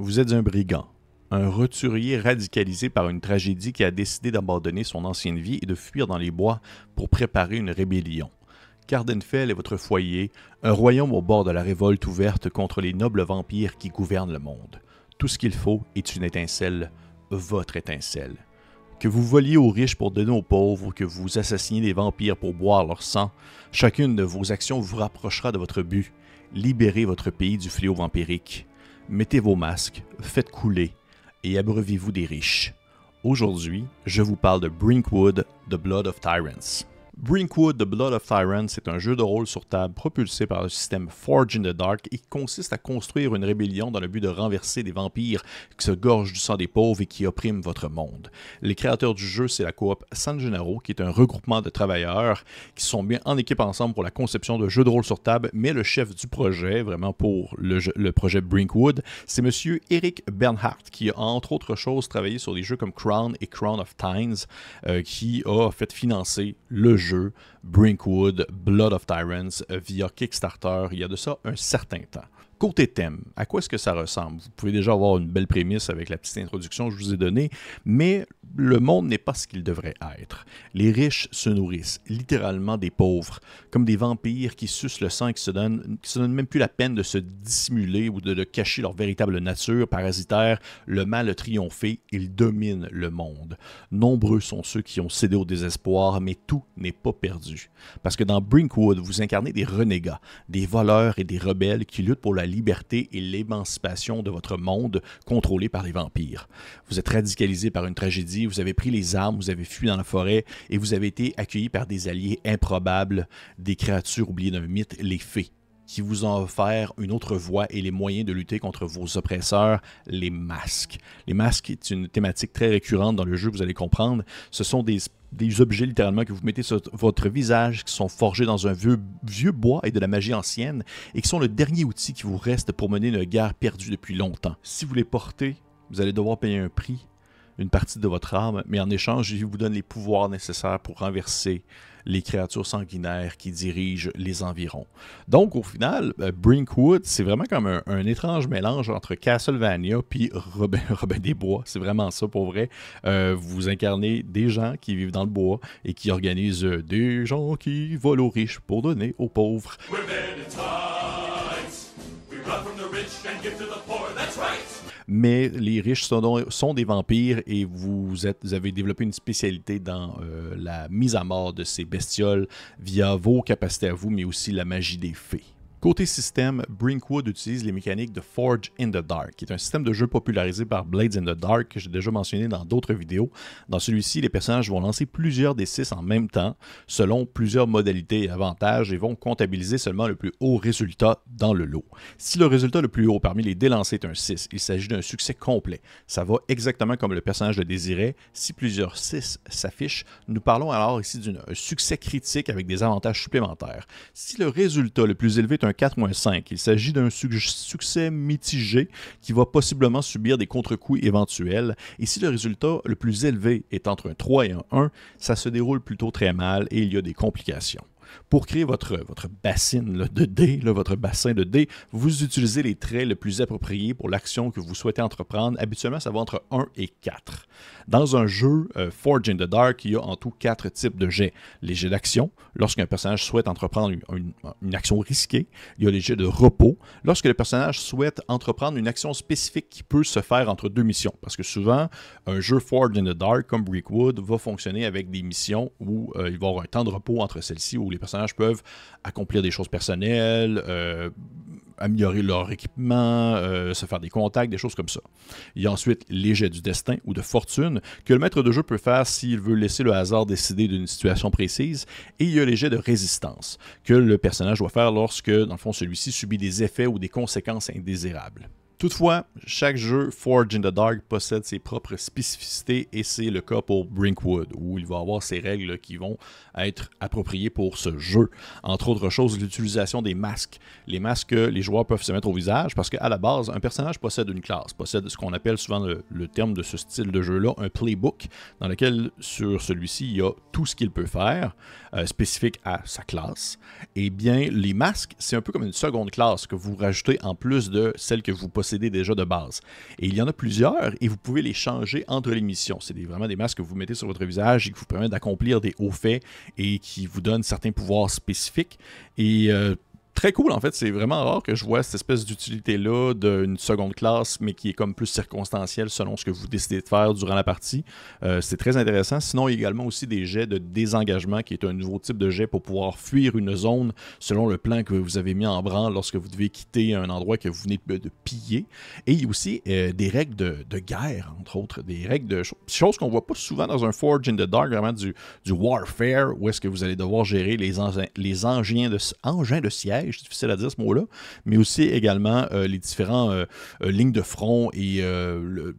Vous êtes un brigand, un roturier radicalisé par une tragédie qui a décidé d'abandonner son ancienne vie et de fuir dans les bois pour préparer une rébellion. Cardenfell est votre foyer, un royaume au bord de la révolte ouverte contre les nobles vampires qui gouvernent le monde. Tout ce qu'il faut est une étincelle, votre étincelle. Que vous voliez aux riches pour donner aux pauvres que vous assassiniez des vampires pour boire leur sang, chacune de vos actions vous rapprochera de votre but. Libérez votre pays du fléau vampirique mettez vos masques, faites couler et abreuvez-vous des riches. Aujourd'hui, je vous parle de Brinkwood, The Blood of Tyrants. Brinkwood The Blood of Tyrants est un jeu de rôle sur table propulsé par le système Forge in the Dark. Et qui consiste à construire une rébellion dans le but de renverser des vampires qui se gorgent du sang des pauvres et qui oppriment votre monde. Les créateurs du jeu, c'est la coop San Gennaro, qui est un regroupement de travailleurs qui sont bien en équipe ensemble pour la conception de jeux de rôle sur table, mais le chef du projet, vraiment pour le, projet Brinkwood, c'est monsieur Eric Bernhardt, qui a entre autres choses travaillé sur des jeux comme Crown et Crown of Tines, euh, qui a fait financer le jeu Brinkwood Blood of Tyrants via Kickstarter il y a de ça un certain temps. Côté thème, à quoi est-ce que ça ressemble? Vous pouvez déjà avoir une belle prémisse avec la petite introduction que je vous ai donnée, mais le monde n'est pas ce qu'il devrait être. Les riches se nourrissent littéralement des pauvres, comme des vampires qui sucent le sang et qui se donnent, qui se donnent même plus la peine de se dissimuler ou de, cacher leur véritable nature parasitaire. Le mal a triomphé, il domine le monde. Nombreux sont ceux qui ont cédé au désespoir, mais tout n'est pas perdu. Parce que dans Brinkwood, vous incarnez des renégats, des voleurs et des rebelles qui luttent pour la liberté et l'émancipation de votre monde contrôlé par les vampires. Vous êtes radicalisé par une tragédie vous avez pris les armes, vous avez fui dans la forêt et vous avez été accueilli par des alliés improbables, des créatures oubliées d'un mythe, les fées qui vous ont offert une autre voie et les moyens de lutter contre vos oppresseurs, les masques. Les masques est une thématique très récurrente dans le jeu, vous allez comprendre. Ce sont des, objets littéralement que vous mettez sur votre visage, qui sont forgés dans un vieux, vieux bois et de la magie ancienne, et qui sont le dernier outil qui vous reste pour mener une guerre perdue depuis longtemps. Si vous les portez, vous allez devoir payer un prix une partie de votre âme, mais en échange, il vous donne les pouvoirs nécessaires pour renverser les créatures sanguinaires qui dirigent les environs. Donc, au final, euh, Brinkwood, c'est vraiment comme un, étrange mélange entre Castlevania puis Robin, Robin des Bois. C'est vraiment ça pour vrai. Euh, vous incarnez des gens qui vivent dans le bois et qui organisent des gens qui volent aux riches pour donner aux pauvres. Mais les riches sont, des vampires et vous, avez développé une spécialité dans euh, la mise à mort de ces bestioles via vos capacités à vous, mais aussi la magie des fées. Côté système, Brinkwood utilise les mécaniques de Forge in the Dark, qui est un système de jeu popularisé par Blades in the Dark que j'ai déjà mentionné dans d'autres vidéos. Dans celui-ci, les personnages vont lancer plusieurs des 6 en même temps, selon plusieurs modalités et avantages, et vont comptabiliser seulement le plus haut résultat dans le lot. Si le résultat le plus haut parmi les délancés est un 6, il s'agit d'un succès complet. Ça va exactement comme le personnage le désirait. Si plusieurs 6 s'affichent, nous parlons alors ici d'un succès critique avec des avantages supplémentaires. Si le résultat le plus élevé est un 4-5. Il s'agit d'un succès mitigé qui va possiblement subir des contre-coups éventuels. Et si le résultat le plus élevé est entre un 3 et un 1, ça se déroule plutôt très mal et il y a des complications. Pour créer votre, bassine de dés, votre bassin de dés, vous utilisez les traits les plus appropriés pour l'action que vous souhaitez entreprendre. Habituellement, ça va entre 1 et 4. Dans un jeu euh, Forge in the Dark, il y a en tout quatre types de jets. Les jets d'action, lorsqu'un personnage souhaite entreprendre une, action risquée. Il y a les jets de repos, lorsque le personnage souhaite entreprendre une action spécifique qui peut se faire entre deux missions. Parce que souvent, un jeu Forge in the Dark comme Brickwood va fonctionner avec des missions où euh, il va y avoir un temps de repos entre celles-ci, où les personnages peuvent accomplir des choses personnelles, euh, améliorer leur équipement, euh, se faire des contacts, des choses comme ça. Il y a ensuite les jets du destin ou de fortune que le maître de jeu peut faire s'il veut laisser le hasard décider d'une situation précise. Et il y a les jets de résistance que le personnage doit faire lorsque, dans le fond, celui-ci subit des effets ou des conséquences indésirables. Toutefois, chaque jeu Forge in the Dark possède ses propres spécificités et c'est le cas pour Brinkwood, où il va avoir ses règles qui vont être appropriées pour ce jeu. Entre autres choses, l'utilisation des masques. Les masques que les joueurs peuvent se mettre au visage parce qu'à la base, un personnage possède une classe, possède ce qu'on appelle souvent le, terme de ce style de jeu-là, un playbook, dans lequel sur celui-ci, il y a tout ce qu'il peut faire, euh, spécifique à sa classe. Et bien, les masques, c'est un peu comme une seconde classe que vous rajoutez en plus de celle que vous possédez déjà de base. Et il y en a plusieurs et vous pouvez les changer entre les missions. C'est vraiment des masques que vous mettez sur votre visage et qui vous permettent d'accomplir des hauts faits et qui vous donnent certains pouvoirs spécifiques. Et euh, très cool en fait. C'est vraiment rare que je vois cette espèce d'utilité-là d'une seconde classe, mais qui est comme plus circonstancielle selon ce que vous décidez de faire durant la partie. Euh, c'est très intéressant. Sinon, il y a également aussi des jets de désengagement, qui est un nouveau type de jet pour pouvoir fuir une zone selon le plan que vous avez mis en branle lorsque vous devez quitter un endroit que vous venez de, piller. Et il y a aussi euh, des règles de, guerre, entre autres, des règles de choses qu'on voit pas souvent dans un Forge in the Dark, vraiment du, du warfare, où est-ce que vous allez devoir gérer les, les engins, de, engins de siège c'est difficile à dire ce mot-là, mais aussi également euh, les différentes euh, euh, lignes de front et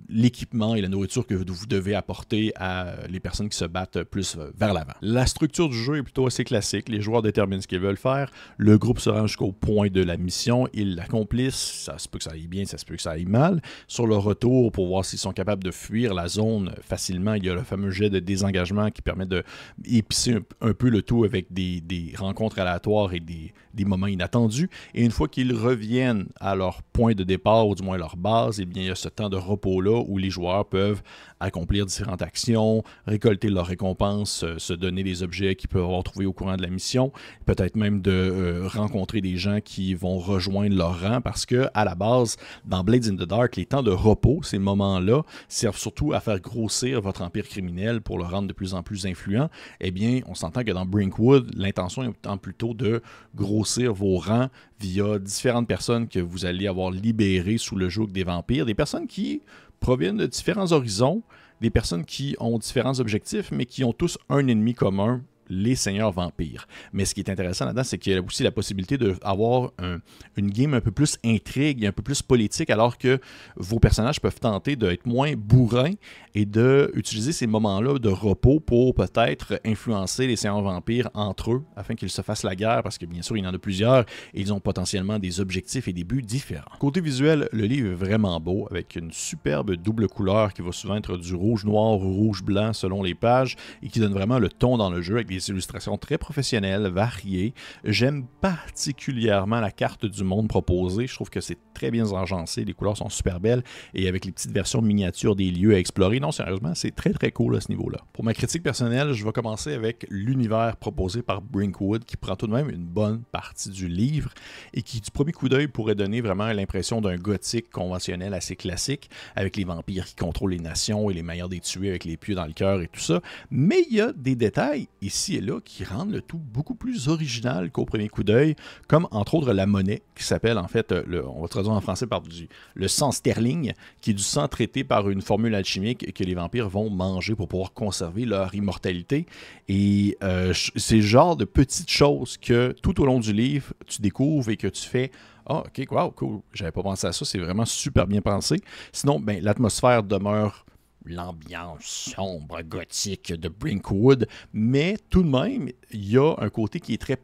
l'équipement et la nourriture que vous devez apporter à les personnes qui se battent plus vers l'avant. La structure du jeu est plutôt assez classique. Les joueurs déterminent ce qu'ils veulent faire. Le groupe se rend jusqu'au point de la mission. Ils l'accomplissent. Ça se peut que ça aille bien, ça se peut que ça aille mal. Sur le retour, pour voir s'ils sont capables de fuir la zone facilement, il y a le fameux jet de désengagement qui permet de épicer un, peu le tout avec des, rencontres aléatoires et des, des moments inattendu. Et une fois qu'ils reviennent à leur point de départ, ou du moins leur base, eh bien, il y a ce temps de repos-là où les joueurs peuvent accomplir différentes actions, récolter leurs récompenses, euh, se donner des objets qu'ils peuvent avoir trouvés au courant de la mission, peut-être même de euh, rencontrer des gens qui vont rejoindre leur rang parce que à la base, dans Blades in the Dark, les temps de repos, ces moments-là, servent surtout à faire grossir votre empire criminel pour le rendre de plus en plus influent. Eh bien, on s'entend que dans Brinkwood, l'intention est plutôt de grossir vos rangs via différentes personnes que vous allez avoir libérées sous le joug des vampires, des personnes qui proviennent de différents horizons, des personnes qui ont différents objectifs, mais qui ont tous un ennemi commun, les seigneurs vampires. Mais ce qui est intéressant là-dedans, c'est qu'il y a aussi la possibilité d'avoir un, une game un peu plus intrigue, un peu plus politique, alors que vos personnages peuvent tenter d'être moins bourrins et d'utiliser ces moments-là de repos pour peut-être influencer les seigneurs vampires entre eux, afin qu'ils se fassent la guerre, parce que bien sûr, il y en a plusieurs et ils ont potentiellement des objectifs et des buts différents. Côté visuel, le livre est vraiment beau, avec une superbe double couleur qui va souvent être du rouge-noir ou rouge-blanc selon les pages, et qui donne vraiment le ton dans le jeu avec des illustrations très professionnelles, variées. J'aime particulièrement la carte du monde proposée. Je trouve que c'est très bien agencé, les couleurs sont super belles et avec les petites versions miniatures des lieux à explorer. Non, sérieusement, c'est très très cool à ce niveau-là. Pour ma critique personnelle, je vais commencer avec l'univers proposé par Brinkwood qui prend tout de même une bonne partie du livre et qui, du premier coup d'œil, pourrait donner vraiment l'impression d'un gothique conventionnel assez classique avec les vampires qui contrôlent les nations et les manières des tuer avec les pieux dans le cœur et tout ça. Mais il y a des détails ici et là qui rendent le tout beaucoup plus original qu'au premier coup d'œil, comme entre autres la monnaie qui s'appelle en fait, le, on va traduire en français par du, le sang sterling, qui est du sang traité par une formule alchimique que les vampires vont manger pour pouvoir conserver leur immortalité. Et euh, c'est le genre de petites choses que tout au long du livre, tu découvres et que tu fais ah, ok, wow, cool. J'avais pas pensé à ça. C'est vraiment super bien pensé. Sinon, ben, l'atmosphère demeure l'ambiance sombre, gothique de Brinkwood, mais tout de même, il y a un côté qui est très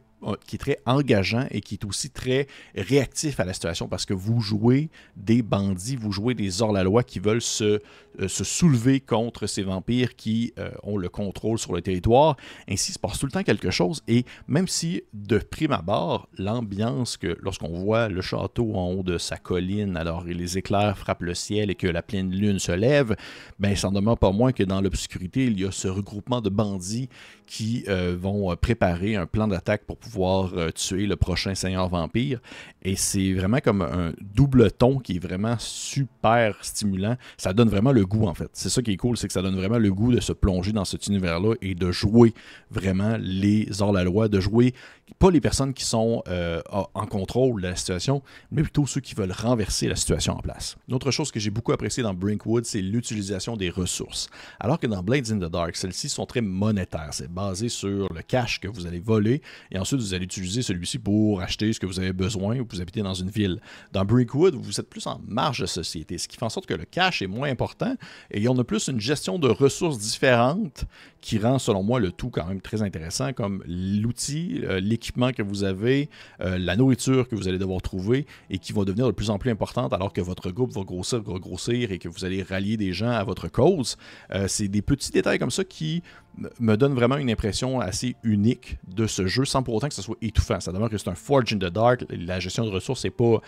qui est très engageant et qui est aussi très réactif à la situation parce que vous jouez des bandits, vous jouez des hors-la-loi qui veulent se, euh, soulever contre ces vampires qui euh, ont le contrôle sur le territoire. Ainsi, il se passe tout le temps quelque chose et même si de prime abord, l'ambiance que lorsqu'on voit le château en haut de sa colline, alors les éclairs frappent le ciel et que la pleine lune se lève, ben ça n'en demeure pas moins que dans l'obscurité, il y a ce regroupement de bandits qui vont préparer un plan d'attaque pour pouvoir euh, tuer le prochain seigneur vampire. Et c'est vraiment comme un double ton qui est vraiment super stimulant. Ça donne vraiment le goût, en fait. C'est ça qui est cool, c'est que ça donne vraiment le goût de se plonger dans cet univers-là et de jouer vraiment les hors-la-loi, de jouer pas les personnes qui sont euh, en contrôle de la situation, mais plutôt ceux qui veulent renverser la situation en place. Une autre chose que j'ai beaucoup apprécié dans Brinkwood, c'est l'utilisation des ressources. Alors que dans Blades in the Dark, celles-ci sont très monétaires. C'est basé sur le cash que vous allez voler et ensuite vous allez utiliser celui-ci pour acheter ce que vous avez besoin ou vous habitez dans une ville. Dans Brinkwood, vous êtes plus en marge de société, ce qui fait en sorte que le cash est moins important et on a plus une gestion de ressources différentes qui rend, selon moi, le tout quand même très intéressant, comme l'outil, euh, l'équipement que vous avez, euh, la nourriture que vous allez devoir trouver et qui va devenir de plus en plus importante alors que votre groupe va grossir, va grossir et que vous allez rallier des gens à votre cause. Euh, c'est des petits détails comme ça qui me donne vraiment une impression assez unique de ce jeu sans pour autant que ce soit étouffant. Ça demeure que c'est un Forge in the Dark. La gestion de ressources, c'est pas,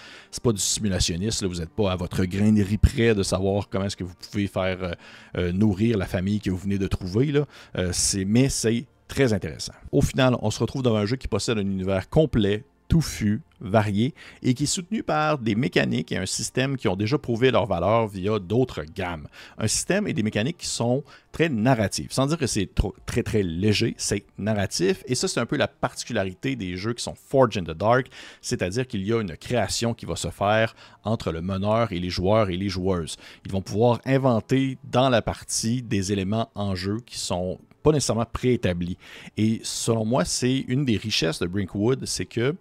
pas du simulationniste. Vous n'êtes pas à votre grainerie près de savoir comment est-ce que vous pouvez faire euh, euh, nourrir la famille que vous venez de trouver. Euh, mais c'est très intéressant. Au final, on se retrouve dans un jeu qui possède un univers complet, touffu, varié et qui est soutenu par des mécaniques et un système qui ont déjà prouvé leur valeur via d'autres gammes. Un système et des mécaniques qui sont très narratives. Sans dire que c'est très très léger, c'est narratif et ça c'est un peu la particularité des jeux qui sont Forge in the Dark, c'est-à-dire qu'il y a une création qui va se faire entre le meneur et les joueurs et les joueuses. Ils vont pouvoir inventer dans la partie des éléments en jeu qui sont nécessairement préétablis. Et selon moi, c'est une des richesses de Brinkwood, c'est que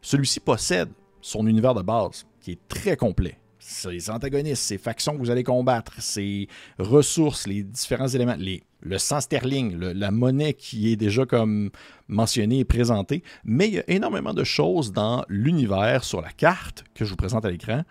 celui-ci possède son univers de base, qui est très complet. Ses antagonistes, ses factions que vous allez combattre, ses ressources, les différents éléments, les, le sang sterling, la monnaie qui est déjà comme mentionnée et présentée, mais il y a énormément de choses dans l'univers sur la carte que je vous présente à l'écran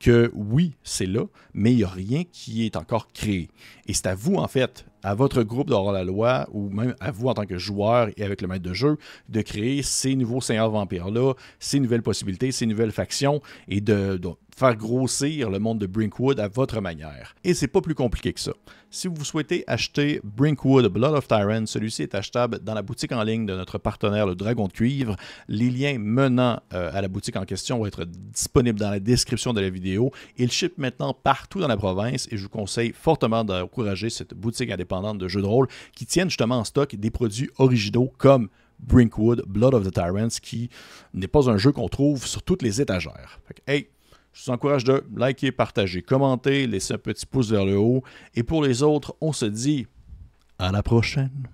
que oui, c'est là, mais il n'y a rien qui est encore créé. Et c'est à vous, en fait, à votre groupe d'avoir la loi, ou même à vous en tant que joueur et avec le maître de jeu, de créer ces nouveaux seigneurs vampires-là, ces nouvelles possibilités, ces nouvelles factions, et de, de faire grossir le monde de Brinkwood à votre manière. Et c'est pas plus compliqué que ça. Si vous souhaitez acheter Brinkwood Blood of Tyrant, celui-ci est achetable dans la boutique en ligne de notre partenaire le Dragon de Cuivre. Les liens menant euh, à la boutique en question vont être disponibles dans la description de la vidéo. Il ship maintenant partout dans la province et je vous conseille fortement d'encourager cette boutique indépendante de jeux de rôle qui tiennent justement en stock des produits originaux comme Brinkwood, Blood of the Tyrants, qui n'est pas un jeu qu'on trouve sur toutes les étagères. hey, je vous encourage de liker, partager, commenter, laisser un petit pouce vers le haut. Et pour les autres, on se dit à la prochaine.